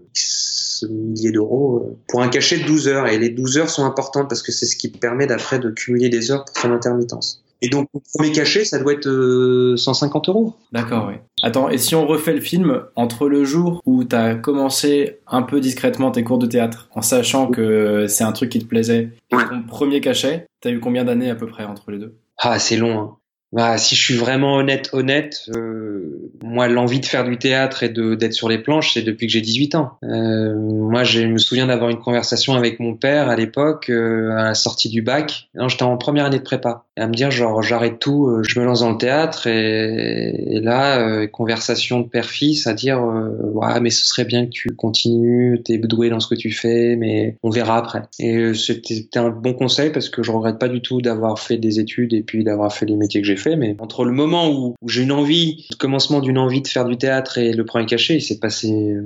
milliers d'euros euh, pour un cachet de 12 heures. Et les 12 heures sont importantes parce que c'est ce qui permet d'après de cumuler des heures pour son intermittence. Et donc, le premier cachet, ça doit être 150 euh, euros. D'accord, oui. Attends, et si on refait le film, entre le jour où tu as commencé un peu discrètement tes cours de théâtre, en sachant que c'est un truc qui te plaisait, et ton premier cachet, tu as eu combien d'années à peu près entre les deux? Ah, c'est long. Hein. Bah, si je suis vraiment honnête, honnête, euh, moi, l'envie de faire du théâtre et de d'être sur les planches, c'est depuis que j'ai 18 ans. Euh, moi, je me souviens d'avoir une conversation avec mon père à l'époque, euh, à la sortie du bac. Non, j'étais en première année de prépa. Et à me dire, genre, j'arrête tout, euh, je me lance dans le théâtre. Et, et là, euh, conversation de père-fils à dire, ouais, mais ce serait bien que tu continues, t'es doué dans ce que tu fais, mais on verra après. Et c'était un bon conseil parce que je regrette pas du tout d'avoir fait des études et puis d'avoir fait les métiers que j'ai fait mais entre le moment où, j'ai une envie, le commencement d'une envie de faire du théâtre et le premier cachet, il s'est passé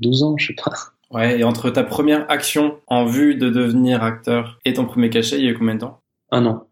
12 ans, je sais pas. Ouais, et entre ta première action en vue de devenir acteur et ton premier cachet, il y a eu combien de temps? Un an.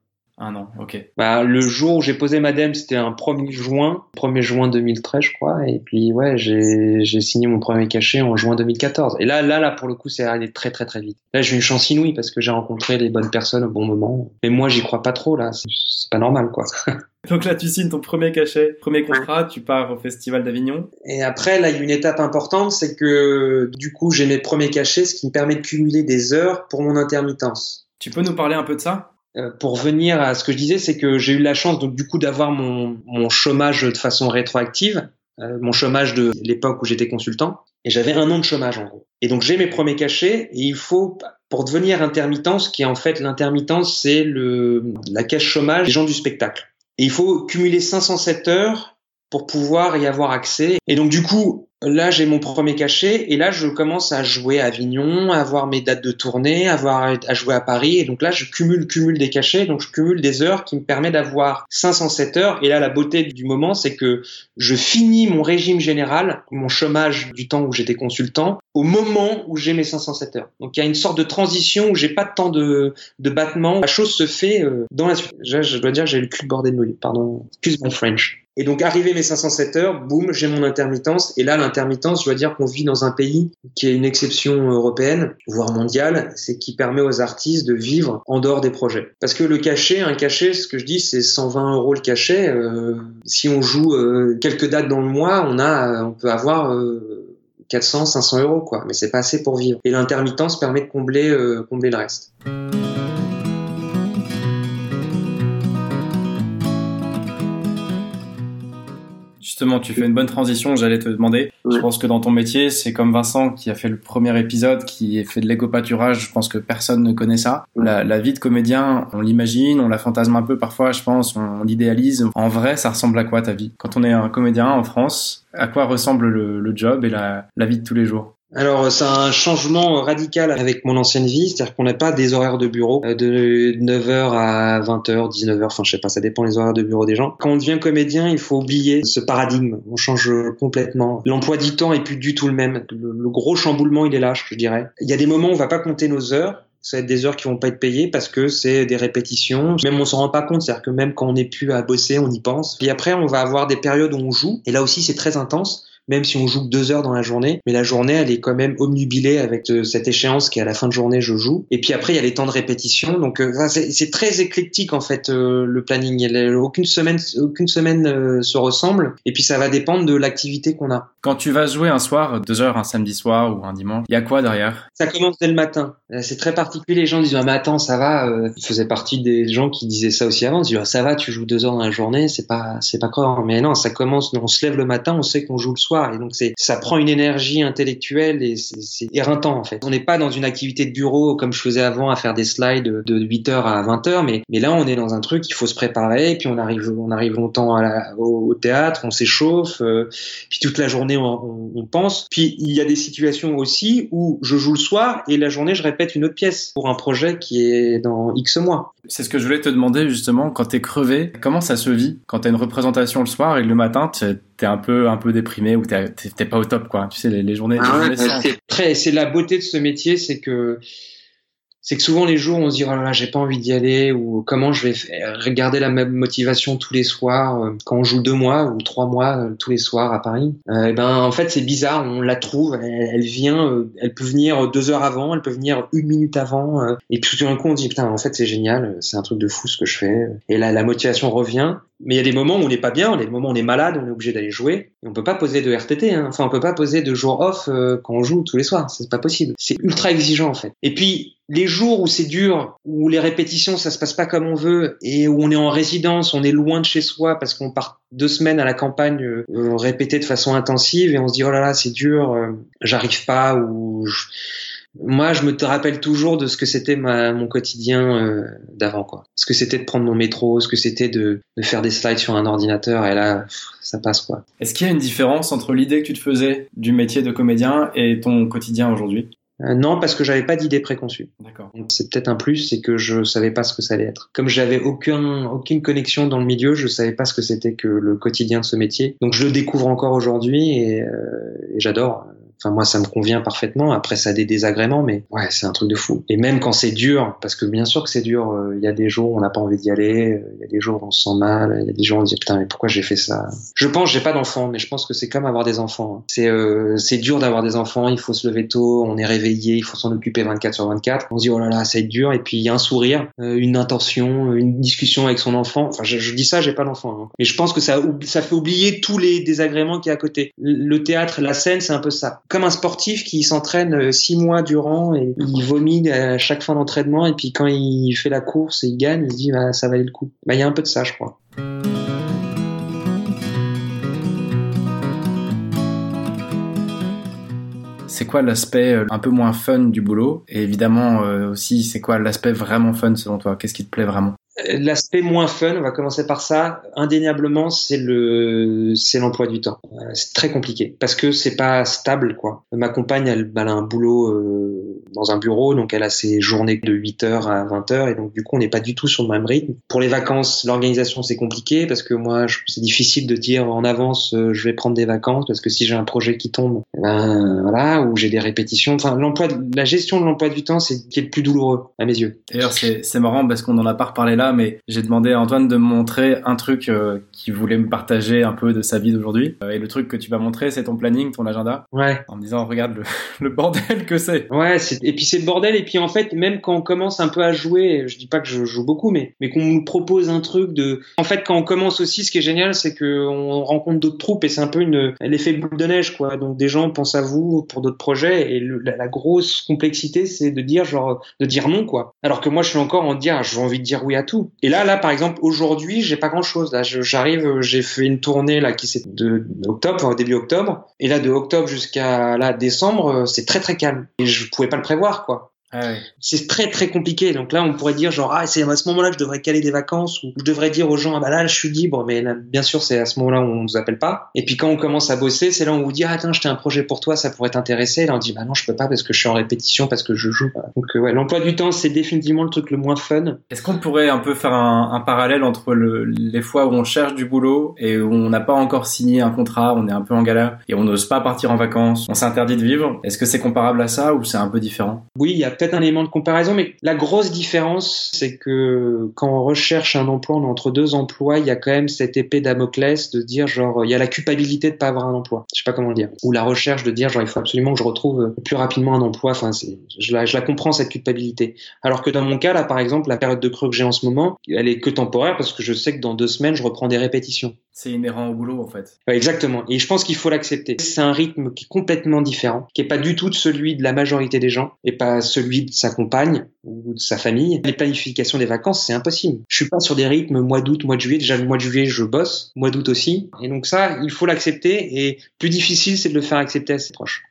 Un an, ok. Bah, le jour où j'ai posé ma dème, c'était un 1er juin, 1er juin 2013, je crois. Et puis, ouais, j'ai signé mon premier cachet en juin 2014. Et là, là, là, pour le coup, c'est allé très, très, très vite. Là, j'ai une chance inouïe parce que j'ai rencontré les bonnes personnes au bon moment. Mais moi, j'y crois pas trop, là. C'est pas normal, quoi. Donc là, tu signes ton premier cachet, premier contrat, tu pars au Festival d'Avignon. Et après, là, il y a une étape importante, c'est que du coup, j'ai mes premiers cachets, ce qui me permet de cumuler des heures pour mon intermittence. Tu peux nous parler un peu de ça? Pour venir à ce que je disais, c'est que j'ai eu la chance donc du coup d'avoir mon, mon chômage de façon rétroactive, euh, mon chômage de l'époque où j'étais consultant, et j'avais un an de chômage en gros. Et donc j'ai mes premiers cachets, et il faut pour devenir intermittence, qui est en fait l'intermittence, c'est le la caisse chômage des gens du spectacle. Et il faut cumuler 507 heures pour pouvoir y avoir accès. Et donc du coup, là j'ai mon premier cachet et là je commence à jouer à Avignon, à avoir mes dates de tournée, à, avoir, à jouer à Paris et donc là je cumule cumule des cachets donc je cumule des heures qui me permet d'avoir 507 heures et là la beauté du moment c'est que je finis mon régime général, mon chômage du temps où j'étais consultant au moment où j'ai mes 507 heures. Donc il y a une sorte de transition où j'ai pas de temps de, de battement, la chose se fait euh, dans la suite. Je, je dois dire j'ai le cul bordé de nouilles, pardon, excuse my French. Et donc, arrivé mes 507 heures, boum, j'ai mon intermittence. Et là, l'intermittence, je dois dire qu'on vit dans un pays qui est une exception européenne, voire mondiale, c'est qui permet aux artistes de vivre en dehors des projets. Parce que le cachet, un cachet, ce que je dis, c'est 120 euros le cachet. Euh, si on joue euh, quelques dates dans le mois, on a, on peut avoir 400, 500 euros, quoi. Mais c'est pas assez pour vivre. Et l'intermittence permet de combler, combler le reste. Justement, tu fais une bonne transition, j'allais te demander. Je pense que dans ton métier, c'est comme Vincent qui a fait le premier épisode, qui a fait de l'éco-pâturage, je pense que personne ne connaît ça. La, vie de comédien, on l'imagine, on la fantasme un peu parfois, je pense, on, l'idéalise. En vrai, ça ressemble à quoi ta vie? Quand on est un comédien en France, à quoi ressemble le, job et la vie de tous les jours? Alors c'est un changement radical avec mon ancienne vie, c'est-à-dire qu'on n'a pas des horaires de bureau euh, de 9h à 20h, 19h, enfin je sais pas, ça dépend les horaires de bureau des gens. Quand on devient comédien, il faut oublier ce paradigme, on change complètement. L'emploi du temps est plus du tout le même. Le, gros chamboulement, il est là, je dirais. Il y a des moments où on va pas compter nos heures, ça va être des heures qui vont pas être payées parce que c'est des répétitions. Même on s'en rend pas compte, c'est-à-dire que même quand on n'est plus à bosser, on y pense. Puis après, on va avoir des périodes où on joue, et là aussi c'est très intense même si on joue que deux heures dans la journée. Mais la journée, elle est quand même omnubilée avec euh, cette échéance qui est à la fin de journée, je joue. Et puis après, il y a les temps de répétition. Donc, euh, c'est très éclectique en fait euh, le planning. aucune semaine, aucune semaine se ressemble. Et puis ça va dépendre de l'activité qu'on a. Quand tu vas jouer un soir, deux heures un samedi soir ou un dimanche, il y a quoi derrière? Ça commence dès le matin. C'est très particulier. Les gens disent ah mais attends, ça va. Il faisait partie des gens qui disaient ça aussi avant. Ils disent ah, ça va, tu joues deux heures dans la journée, c'est pas c'est pas grave. Mais non, ça commence. On se lève le matin, on sait qu'on joue le soir et donc ça prend une énergie intellectuelle et c'est éreintant en fait. On n'est pas dans une activité de bureau comme je faisais avant à faire des slides de 8h à 20h, mais mais là on est dans un truc il faut se préparer, puis on arrive on arrive longtemps à la, au, théâtre, on s'échauffe, euh, puis toute la journée on, on, pense. Puis il y a des situations aussi où je joue le soir et la journée je répète une autre pièce pour un projet qui est dans X mois. C'est ce que je voulais te demander justement quand t'es crevé, comment ça se vit quand t'as une représentation le soir et le matin t'es un peu un peu déprimé ou t'es pas au top quoi. Tu sais les, journées. Ah c'est très, c'est la beauté de ce métier, c'est que c'est que souvent les jours on se dit oh là là j'ai pas envie d'y aller ou comment je vais regarder la même motivation tous les soirs euh, quand on joue deux mois ou trois mois euh, tous les soirs à Paris euh, et ben en fait c'est bizarre on la trouve elle, vient elle peut venir deux heures avant elle peut venir une minute avant et puis tout d'un coup on dit putain en fait c'est génial c'est un truc de fou ce que je fais et là la motivation revient mais il y a des moments où on n'est pas bien, des moments où on est malade, on est obligé d'aller jouer. Et on peut pas poser de RTT, hein. enfin on peut pas poser de jour off quand on joue tous les soirs, c'est pas possible. C'est ultra exigeant en fait. Et puis les jours où c'est dur, où les répétitions ça se passe pas comme on veut et où on est en résidence, on est loin de chez soi parce qu'on part deux semaines à la campagne euh, répéter de façon intensive et on se dit oh là là c'est dur, euh, j'arrive pas ou moi je me rappelle toujours de ce que c'était mon quotidien euh, d'avant quoi. Ce que c'était de prendre mon métro, ce que c'était de, de, faire des slides sur un ordinateur et là ça passe quoi. Est-ce qu'il y a une différence entre l'idée que tu te faisais du métier de comédien et ton quotidien aujourd'hui? Euh, non, parce que j'avais pas d'idée préconçue. D'accord. C'est peut-être un plus, c'est que je savais pas ce que ça allait être. Comme j'avais aucun, aucune connexion dans le milieu, je savais pas ce que c'était que le quotidien de ce métier. Donc je le découvre encore aujourd'hui et, euh, et j'adore. Enfin, moi, ça me convient parfaitement. Après, ça a des désagréments, mais ouais, c'est un truc de fou. Et même quand c'est dur, parce que bien sûr que c'est dur, euh, il y a des jours où on n'a pas envie d'y aller, euh, il y a des jours où on se sent mal, il y a des jours où on se dit putain, mais pourquoi j'ai fait ça? Je pense, j'ai pas d'enfants, mais je pense que c'est comme avoir des enfants. Hein. C'est euh, c'est dur d'avoir des enfants, il faut se lever tôt, on est réveillé, il faut s'en occuper 24 sur 24. On se dit oh là là, ça va être dur, et puis il y a un sourire, une intention, une discussion avec son enfant. Enfin, je, dis ça, j'ai pas d'enfant, hein. mais je pense que ça ça fait oublier tous les désagréments qui y a à côté. Le théâtre, la scène, c'est un peu ça. Comme un sportif qui s'entraîne euh, six mois durant et il vomit à chaque fin d'entraînement et puis quand il fait la course et il gagne, il dit bah, ça valait le coup. Bah, il y a un peu de ça, je crois. c'est quoi l'aspect euh, un peu moins fun du boulot? Et évidemment euh, aussi, c'est quoi l'aspect vraiment fun selon toi? Qu'est-ce qui te plaît vraiment? L'aspect moins fun, on va commencer par ça. Indéniablement, c'est le, c'est l'emploi du temps. Euh, c'est très compliqué parce que c'est pas stable, quoi. Ma compagne, elle, a un boulot euh, dans un bureau, donc elle a ses journées de 8 heures à 20 heures, et donc du coup, on n'est pas du tout sur le même rythme. Pour les vacances, l'organisation c'est compliqué parce que moi, c'est difficile de dire en avance, euh, je vais prendre des vacances parce que si j'ai un projet qui tombe, eh ben voilà, ou j'ai des répétitions. Enfin, l'emploi, la gestion de l'emploi du temps, c'est qui est le plus douloureux à mes yeux. D'ailleurs, c'est marrant parce qu'on en a pas reparlé là là, mais j'ai demandé à Antoine de me montrer un truc euh, qu'il voulait me partager un peu de sa vie d'aujourd'hui. Euh, et le truc que tu vas montrer, c'est ton planning, ton agenda. Ouais. En me disant, regarde le, le bordel que c'est. Ouais, et puis c'est le bordel. Et puis en fait, même quand on commence un peu à jouer, je dis pas que je joue beaucoup, mais, mais qu'on nous propose un truc de. En fait, quand on commence aussi, ce qui est génial, c'est qu'on rencontre d'autres troupes et c'est un peu une l'effet boule de neige, quoi. Donc des gens pensent à vous pour d'autres projets et la, la, grosse complexité, c'est de dire genre de dire non, quoi. Alors que moi, je suis encore en dire, j'ai envie de dire oui à tout. Et là, là, par exemple, aujourd'hui, j'ai pas grand chose. Là, j'arrive, j'ai fait une tournée là qui c'est de, octobre, début octobre, et là de octobre jusqu'à là décembre, c'est très très calme. Et je pouvais pas le prévoir, quoi. Ah c'est très très compliqué. Donc là, on pourrait dire genre ah c'est à ce moment-là que je devrais caler des vacances ou je devrais dire aux gens ah bah là je suis libre. Mais bien sûr c'est à ce moment-là où on nous appelle pas. Et puis quand on commence à bosser, c'est là où on vous dit ah tiens j'ai un projet pour toi, ça pourrait t'intéresser. Là on dit bah non je peux pas parce que je suis en répétition parce que je joue. Donc euh, ouais l'emploi du temps c'est définitivement le truc le moins fun. Est-ce qu'on pourrait un peu faire un, un parallèle entre le, les fois où on cherche du boulot et où on n'a pas encore signé un contrat, on est un peu en galère et on n'ose pas partir en vacances, on s'interdit de vivre? Est-ce que c'est comparable à ça ou c'est un peu différent? Oui il y a peut-être un élément de comparaison, mais la grosse différence, c'est que quand on recherche un emploi, on est entre deux emplois, il y a quand même cette épée Damoclès de dire genre, il y a la culpabilité de pas avoir un emploi. Je sais pas comment le dire. Ou la recherche de dire genre, il faut absolument que je retrouve plus rapidement un emploi. Enfin, je la, je la comprends cette culpabilité. Alors que dans mon cas, là, par exemple, la période de creux que j'ai en ce moment, elle est que temporaire parce que je sais que dans deux semaines, je reprends des répétitions. C'est inhérent au boulot, en fait. exactement. Et je pense qu'il faut l'accepter. C'est un rythme qui est complètement différent, qui est pas du tout de celui de la majorité des gens et pas celui de sa compagne ou de sa famille. Les planifications des vacances, c'est impossible. Je suis pas sur des rythmes mois d'août, mois de juillet. Déjà, le mois de juillet, je bosse. Mois d'août aussi. Et donc ça, il faut l'accepter. Et plus difficile, c'est de le faire accepter à ses proches.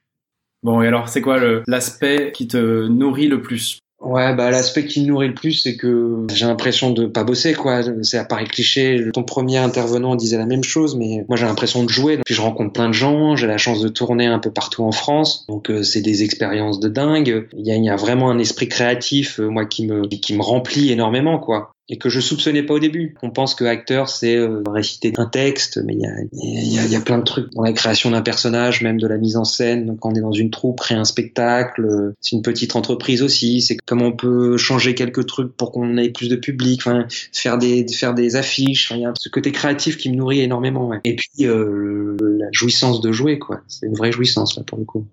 Bon, et alors, c'est quoi l'aspect qui te nourrit le plus? Ouais, bah l'aspect qui me nourrit le plus, c'est que j'ai l'impression de pas bosser, quoi. C'est à Paris cliché. Ton premier intervenant disait la même chose, mais moi j'ai l'impression de jouer. Puis je rencontre plein de gens. J'ai la chance de tourner un peu partout en France, donc euh, c'est des expériences de dingue. Il y a, vraiment un esprit créatif, euh, moi qui me qui me remplit énormément, quoi et que je soupçonnais pas au début. On pense que acteur c'est euh, réciter un texte, mais il y a, y, a, y a, plein de trucs dans la création d'un personnage, même de la mise en scène. Donc, quand on est dans une troupe, créer un spectacle, euh, c'est une petite entreprise aussi. C'est comment on peut changer quelques trucs pour qu'on ait plus de public, enfin faire des faire des affiches. il y a ce côté créatif qui me nourrit énormément. Ouais. Et puis euh, la jouissance de jouer, quoi. C'est une vraie jouissance là pour le coup.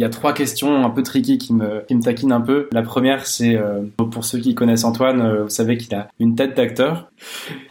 Il y a trois questions un peu tricky qui me, qui me taquinent un peu. La première, c'est euh, pour ceux qui connaissent Antoine, euh, vous savez qu'il a une tête d'acteur.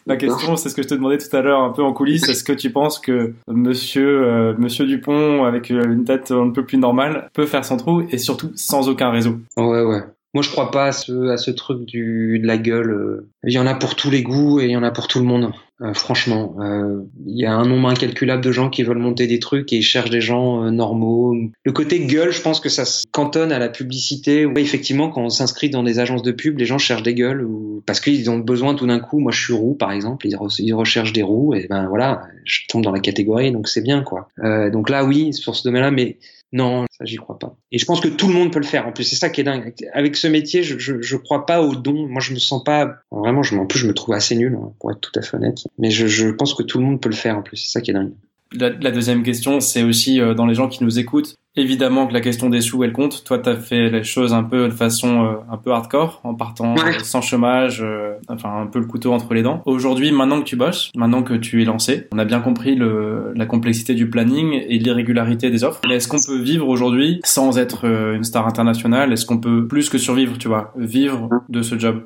La question, c'est ce que je te demandais tout à l'heure un peu en coulisses. Est-ce que tu penses que Monsieur euh, Monsieur Dupont, avec une tête un peu plus normale, peut faire son trou et surtout sans aucun réseau? Ouais, ouais. Moi, je crois pas à ce, à ce truc du, de la gueule. Il y en a pour tous les goûts et il y en a pour tout le monde. Euh, franchement, euh, il y a un nombre incalculable de gens qui veulent monter des trucs et ils cherchent des gens euh, normaux. Le côté gueule, je pense que ça se cantonne à la publicité. Effectivement, quand on s'inscrit dans des agences de pub, les gens cherchent des gueules ou parce qu'ils ont besoin tout d'un coup. Moi, je suis roux, par exemple, ils, recherchent des roues et ben voilà, je tombe dans la catégorie, donc c'est bien quoi. donc là, oui, sur ce domaine-là, mais non, ça j'y crois pas. Et je pense que tout le monde peut le faire. En plus, c'est ça qui est dingue. Avec ce métier, je, je, je crois pas au don. Moi, je me sens pas vraiment. Je, en plus, je me trouve assez nul hein, pour être tout à fait honnête. Mais je, je pense que tout le monde peut le faire. En plus, c'est ça qui est dingue. La, la deuxième question, c'est aussi euh, dans les gens qui nous écoutent. Évidemment que la question des sous, elle compte. Toi, tu as fait les choses un peu de façon euh, un peu hardcore, en partant sans chômage, euh, enfin un peu le couteau entre les dents. Aujourd'hui, maintenant que tu bosses, maintenant que tu es lancé, on a bien compris le, la complexité du planning et l'irrégularité des offres. Mais est-ce qu'on peut vivre aujourd'hui sans être euh, une star internationale? Est-ce qu'on peut plus que survivre, tu vois, vivre de ce job?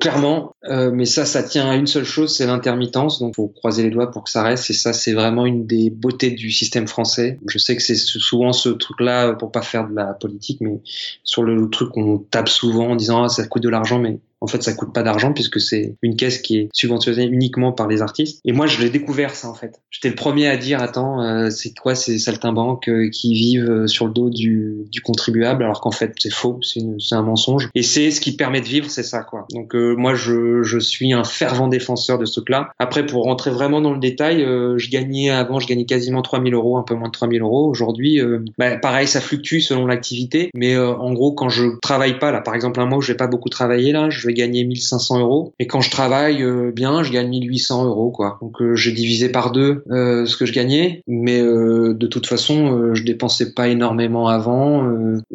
Clairement, mais ça, ça tient à une seule chose, c'est l'intermittence. Donc, faut croiser les doigts pour que ça reste. Et ça, c'est vraiment une des beautés du système français. Je sais que c'est souvent ce truc-là pour pas faire de la politique, mais sur le truc qu'on tape souvent en disant ah, ça coûte de l'argent, mais en fait, ça coûte pas d'argent puisque c'est une caisse qui est subventionnée uniquement par les artistes. Et moi, je l'ai découvert ça en fait. J'étais le premier à dire attends, euh, c'est quoi ces saltimbanques euh, qui vivent euh, sur le dos du, du contribuable alors qu'en fait c'est faux, c'est un mensonge. Et c'est ce qui permet de vivre, c'est ça quoi. Donc moi, je, je suis un fervent défenseur de ce truc-là. Après, pour rentrer vraiment dans le détail, je gagnais avant, je gagnais quasiment 3000 euros, un peu moins de 3000 euros. Aujourd'hui, bah, pareil, ça fluctue selon l'activité. Mais en gros, quand je travaille pas là, par exemple un mois où je vais pas beaucoup travailler là, vais gagner 1500 euros. Et quand je travaille bien, je gagne 1800 euros, quoi. Donc j'ai divisé par deux ce que je gagnais, mais de toute façon, je dépensais pas énormément avant.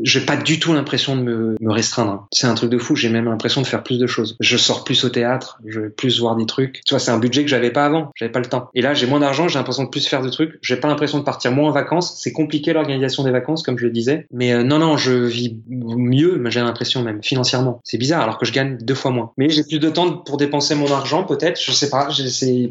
j'ai pas du tout l'impression de me, me restreindre. C'est un truc de fou. J'ai même l'impression de faire plus de choses. Je sors plus au théâtre, je vais plus voir des trucs. Tu vois, c'est un budget que j'avais pas avant. J'avais pas le temps. Et là, j'ai moins d'argent, j'ai l'impression de plus faire de trucs. J'ai pas l'impression de partir moins en vacances. C'est compliqué l'organisation des vacances, comme je le disais. Mais euh, non, non, je vis mieux, j'ai l'impression même financièrement. C'est bizarre, alors que je gagne deux fois moins. Mais j'ai plus de temps pour dépenser mon argent, peut-être. Je sais pas.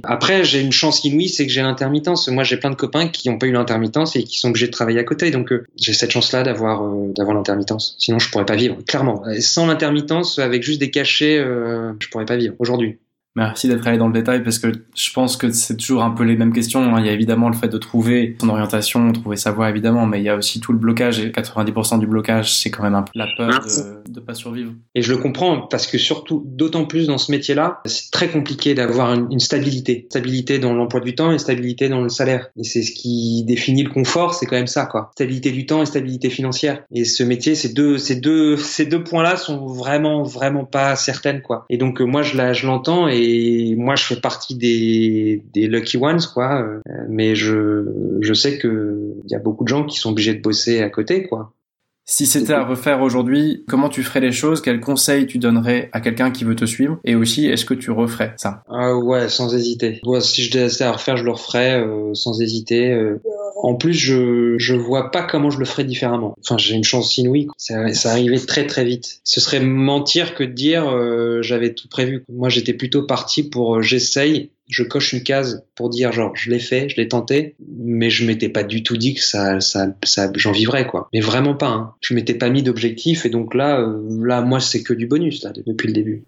Après, j'ai une chance inouïe, c'est que j'ai l'intermittence. Moi, j'ai plein de copains qui n'ont pas eu l'intermittence et qui sont obligés de travailler à côté. Donc, euh, j'ai cette chance-là d'avoir euh, d'avoir l'intermittence. Sinon, je pourrais pas vivre. Clairement, sans l'intermittence, avec juste des cachets, je pourrais pas vivre aujourd'hui. Merci d'être allé dans le détail parce que je pense que c'est toujours un peu les mêmes questions. Hein. Il y a évidemment le fait de trouver son orientation, trouver sa voie évidemment, mais il y a aussi tout le blocage et 90% du blocage, c'est quand même un peu la peur de, pas survivre. Et je le comprends parce que surtout, d'autant plus dans ce métier-là, c'est très compliqué d'avoir une, stabilité, stabilité dans l'emploi du temps et stabilité dans le salaire. Et c'est ce qui définit le confort, c'est quand même ça, quoi. Stabilité du temps et stabilité financière. Et ce métier, ces deux, ces deux, ces deux points-là sont vraiment, vraiment pas certaines, quoi. Et donc moi, je je l'entends et et moi je fais partie des, lucky ones quoi. Euh, mais je je sais que il y a beaucoup de gens qui sont obligés de bosser à côté quoi si c'était à refaire aujourd'hui, comment tu ferais les choses? Quels conseils tu donnerais à quelqu'un qui veut te suivre? Et aussi, est-ce que tu referais ça? Ah ouais, sans hésiter. si je devais à refaire, je le referais euh, sans hésiter. Euh. En plus, je je vois pas comment je le ferais différemment. Enfin, j'ai une chance inouïe. Ça, ça arrivait très très vite. Ce serait mentir que de dire j'avais tout prévu. Moi, j'étais plutôt parti pour j'essaye je coche une case pour dire genre je l'ai fait, je l'ai tenté, mais je m'étais pas du tout dit que ça, ça, ça j'en vivrais quoi. Mais vraiment pas. Hein. Je m'étais pas mis d'objectif et donc là, euh, là moi c'est que du bonus là depuis le début.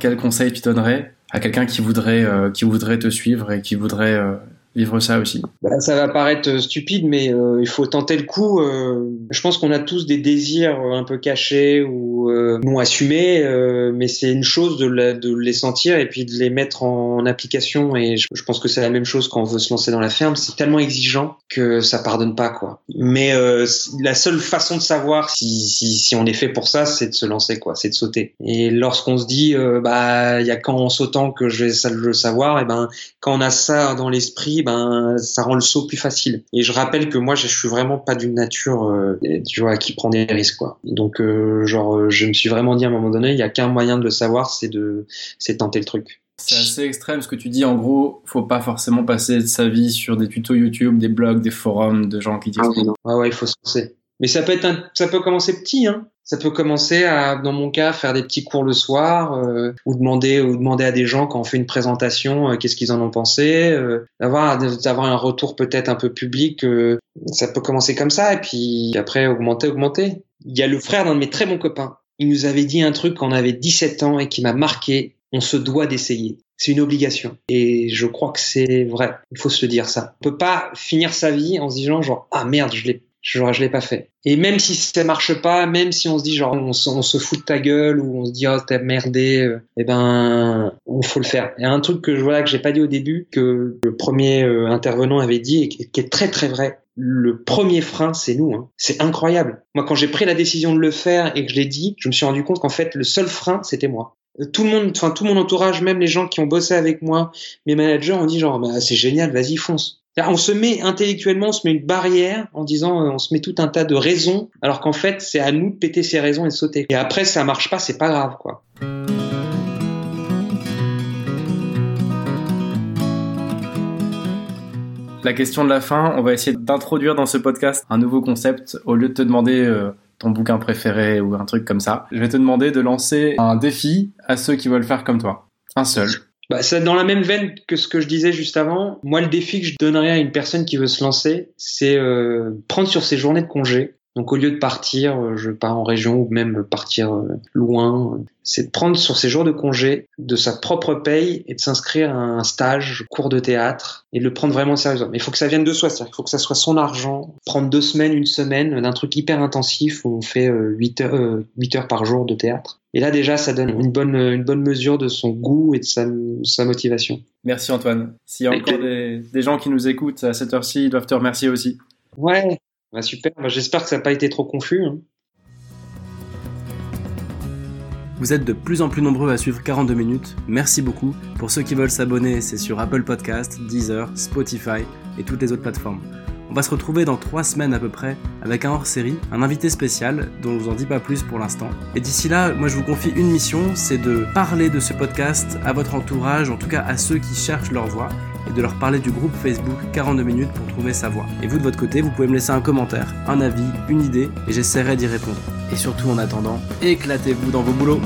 Quel conseil tu donnerais à quelqu'un qui voudrait euh, qui voudrait te suivre et qui voudrait euh, vivre ça aussi bah, Ça va paraître euh, stupide, mais euh, il faut tenter le coup. Euh, je pense qu'on a tous des désirs un peu cachés ou non assumés, mais c'est une chose de, les sentir et puis de les mettre en application. Et je, pense que c'est la même chose quand on veut se lancer dans la ferme. C'est tellement exigeant que ça pardonne pas, quoi. Mais la seule façon de savoir si, on est fait pour ça, c'est de se lancer, quoi. C'est de sauter. Et lorsqu'on se dit, bah, il y a qu'en sautant que je vais le savoir, et ben, quand on a ça dans l'esprit, ben ça rend le saut plus facile. Et je rappelle que moi je suis vraiment pas d'une nature euh, tu vois qui prend des risques quoi. Donc euh, genre euh, je me suis vraiment dit à un moment donné, il y a qu'un moyen de le savoir, c'est de c'est tenter le truc. C'est assez extrême ce que tu dis. En gros, faut pas forcément passer sa vie sur des tutos YouTube, des blogs, des forums de gens qui disent. Ah, ouais, il faut se lancer. Mais ça peut être ça peut commencer petit, hein. Ça peut commencer à, dans mon cas, faire des petits cours le soir, euh, ou demander, ou demander à des gens quand on fait une présentation, euh, qu'est-ce qu'ils en ont pensé, euh, d'avoir, d'avoir un retour peut-être un peu public. ça peut commencer comme ça, et puis après augmenter, augmenter. Il y a le frère d'un de mes très bons copains. Il nous avait dit un truc quand on avait 17 ans et qui m'a marqué. On se doit d'essayer. C'est une obligation. Et je crois que c'est vrai. Il faut se le dire ça. On peut pas finir sa vie en se disant genre ah merde je l'ai je, je l'ai pas fait. Et même si ça marche pas, même si on se dit genre on, se fout de ta gueule ou on se dit oh t'as merdé, euh, eh ben on faut le faire. Et un truc que je vois que j'ai pas dit au début que le premier euh, intervenant avait dit et qui est très très vrai. Le premier frein, c'est nous. Hein. C'est incroyable. Moi, quand j'ai pris la décision de le faire et que je l'ai dit, je me suis rendu compte qu'en fait, le seul frein, c'était moi tout le monde, enfin tout mon entourage, même les gens qui ont bossé avec moi, mes managers ont dit genre bah, c'est génial, vas-y fonce. On se met intellectuellement, on se met une barrière en disant, euh, on se met tout un tas de raisons, alors qu'en fait, c'est à nous de péter ces raisons et de sauter. Et après, ça marche pas, c'est pas grave, quoi. La question de la fin, on va essayer d'introduire dans ce podcast un nouveau concept. Au lieu de te demander euh, ton bouquin préféré ou un truc comme ça, je vais te demander de lancer un défi à ceux qui veulent faire comme toi. Un seul. Bah, c'est dans la même veine que ce que je disais juste avant. Moi, le défi que je donnerais à une personne qui veut se lancer, c'est euh, prendre sur ses journées de congé. Donc au lieu de partir, euh, je pars en région ou même partir euh, loin, c'est de prendre sur ses jours de congé de sa propre paye et de s'inscrire à un stage, cours de théâtre et de le prendre vraiment sérieusement. Mais il faut que ça vienne de soi, il faut que ça soit son argent. Prendre deux semaines, une semaine d'un truc hyper intensif où on fait 8 heures, 8 heures par jour de théâtre et là, déjà, ça donne une bonne, une bonne mesure de son goût et de sa, sa motivation. Merci Antoine. S'il y a encore des, des, gens qui nous écoutent à cette heure-ci, ils doivent te remercier aussi. Ouais, Bah, super, bah, j'espère que ça n'a pas été trop confus. Hein. Vous êtes de plus en plus nombreux à suivre 42 minutes, merci beaucoup. Pour ceux qui veulent s'abonner, c'est sur Apple Podcast, Deezer, Spotify et toutes les autres plateformes. On va se retrouver dans 3 semaines à peu près avec un hors-série, un invité spécial dont je vous en dis pas plus pour l'instant. Et d'ici là, moi je vous confie une mission, c'est de parler de ce podcast à votre entourage, en tout cas à ceux qui cherchent leur voix et de leur parler du groupe Facebook 42 minutes pour trouver sa voix. Et vous de votre côté, vous pouvez me laisser un commentaire, un avis, une idée, et j'essaierai d'y répondre. Et surtout en attendant, éclatez-vous dans vos boulots